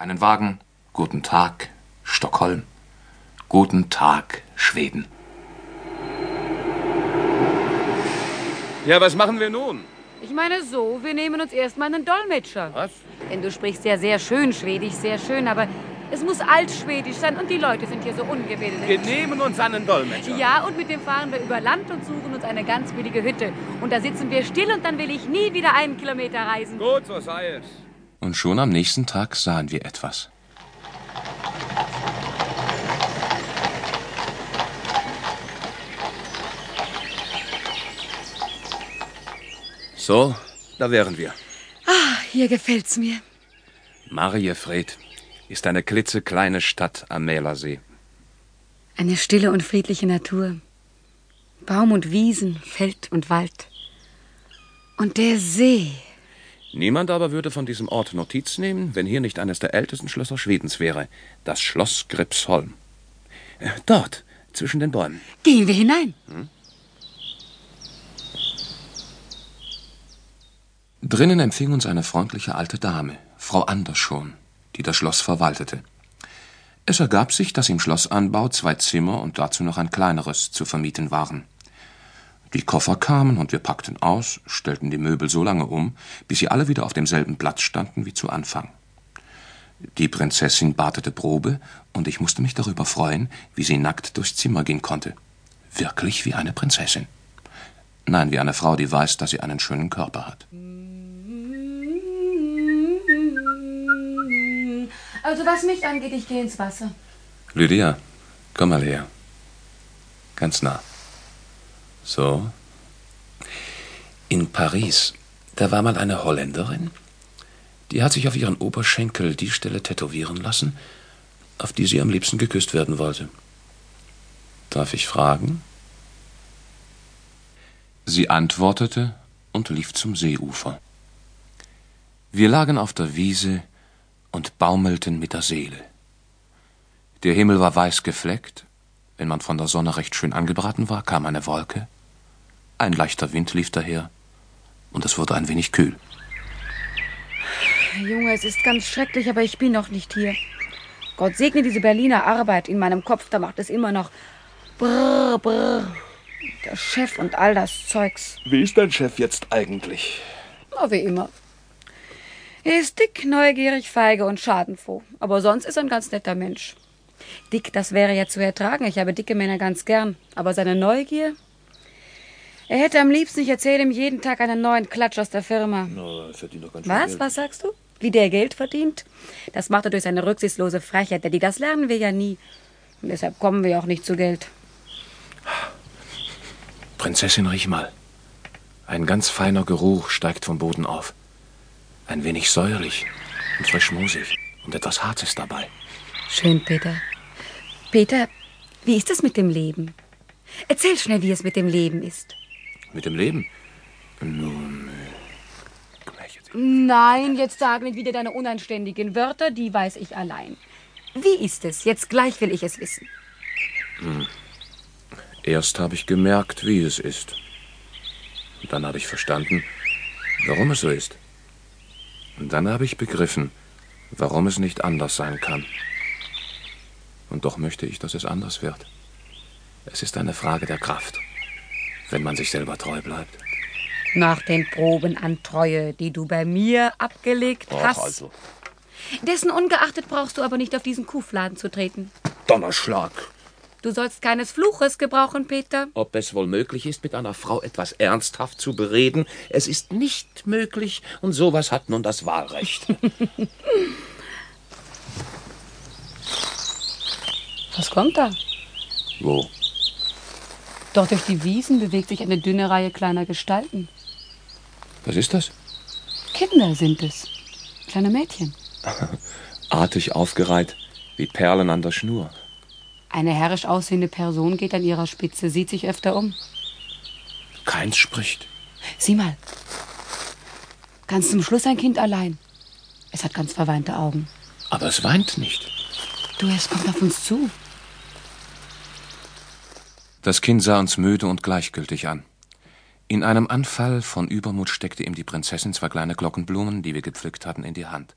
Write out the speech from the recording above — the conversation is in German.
Einen Wagen. Guten Tag, Stockholm. Guten Tag, Schweden. Ja, was machen wir nun? Ich meine so, wir nehmen uns erstmal einen Dolmetscher. Was? Denn du sprichst ja sehr schön Schwedisch, sehr schön, aber es muss altschwedisch sein und die Leute sind hier so ungebildet. Wir nehmen uns einen Dolmetscher. Ja, und mit dem fahren wir über Land und suchen uns eine ganz billige Hütte. Und da sitzen wir still und dann will ich nie wieder einen Kilometer reisen. Gut, so sei es. Und schon am nächsten Tag sahen wir etwas. So, da wären wir. Ah, hier gefällt's mir. Mariefred ist eine klitzekleine Stadt am Mälersee. Eine stille und friedliche Natur. Baum und Wiesen, Feld und Wald. Und der See. Niemand aber würde von diesem Ort Notiz nehmen, wenn hier nicht eines der ältesten Schlösser Schwedens wäre, das Schloss Gripsholm. Äh, Dort, zwischen den Bäumen. Gehen wir hinein. Drinnen empfing uns eine freundliche alte Dame, Frau Andersson, die das Schloss verwaltete. Es ergab sich, dass im Schlossanbau zwei Zimmer und dazu noch ein kleineres zu vermieten waren. Die Koffer kamen und wir packten aus, stellten die Möbel so lange um, bis sie alle wieder auf demselben Platz standen wie zu Anfang. Die Prinzessin batete Probe, und ich musste mich darüber freuen, wie sie nackt durchs Zimmer gehen konnte. Wirklich wie eine Prinzessin. Nein, wie eine Frau, die weiß, dass sie einen schönen Körper hat. Also was mich angeht, ich gehe ins Wasser. Lydia, komm mal her. Ganz nah. So. In Paris, da war mal eine Holländerin, die hat sich auf ihren Oberschenkel die Stelle tätowieren lassen, auf die sie am liebsten geküsst werden wollte. Darf ich fragen? Sie antwortete und lief zum Seeufer. Wir lagen auf der Wiese und baumelten mit der Seele. Der Himmel war weiß gefleckt, wenn man von der Sonne recht schön angebraten war, kam eine Wolke, ein leichter Wind lief daher, und es wurde ein wenig kühl. Junge, es ist ganz schrecklich, aber ich bin noch nicht hier. Gott segne diese Berliner Arbeit. In meinem Kopf, da macht es immer noch brrr, brrr. Der Chef und all das Zeugs. Wie ist dein Chef jetzt eigentlich? Na, wie immer. Er ist dick, neugierig, feige und schadenfroh. Aber sonst ist er ein ganz netter Mensch. Dick, das wäre ja zu ertragen. Ich habe dicke Männer ganz gern. Aber seine Neugier? Er hätte am liebsten, ich erzähle ihm jeden Tag einen neuen Klatsch aus der Firma. Na, er verdient doch ganz schön Was? Geld. Was sagst du? Wie der Geld verdient? Das macht er durch seine rücksichtslose Frechheit, Daddy. Das lernen wir ja nie. Und deshalb kommen wir auch nicht zu Geld. Prinzessin, riech mal. Ein ganz feiner Geruch steigt vom Boden auf. Ein wenig säuerlich und frischmusig und etwas Hartes dabei. Schön, Peter. Peter, wie ist es mit dem Leben? Erzähl schnell, wie es mit dem Leben ist. Mit dem Leben? Nun, äh, jetzt. Nein, jetzt sag nicht wieder deine unanständigen Wörter, die weiß ich allein. Wie ist es? Jetzt gleich will ich es wissen. Erst habe ich gemerkt, wie es ist. Und dann habe ich verstanden, warum es so ist. Und dann habe ich begriffen, warum es nicht anders sein kann. Und doch möchte ich, dass es anders wird. Es ist eine Frage der Kraft, wenn man sich selber treu bleibt. Nach den Proben an Treue, die du bei mir abgelegt Ach, hast. also. Dessen ungeachtet brauchst du aber nicht auf diesen Kuhfladen zu treten. Donnerschlag. Du sollst keines Fluches gebrauchen, Peter. Ob es wohl möglich ist, mit einer Frau etwas ernsthaft zu bereden? Es ist nicht möglich, und sowas hat nun das Wahlrecht. Was kommt da? Wo? Dort durch die Wiesen bewegt sich eine dünne Reihe kleiner Gestalten. Was ist das? Kinder sind es. Kleine Mädchen. Artig aufgereiht, wie Perlen an der Schnur. Eine herrisch aussehende Person geht an ihrer Spitze, sieht sich öfter um. Keins spricht. Sieh mal. Ganz zum Schluss ein Kind allein. Es hat ganz verweinte Augen. Aber es weint nicht. Du, es kommt auf uns zu. Das Kind sah uns müde und gleichgültig an. In einem Anfall von Übermut steckte ihm die Prinzessin zwei kleine Glockenblumen, die wir gepflückt hatten, in die Hand.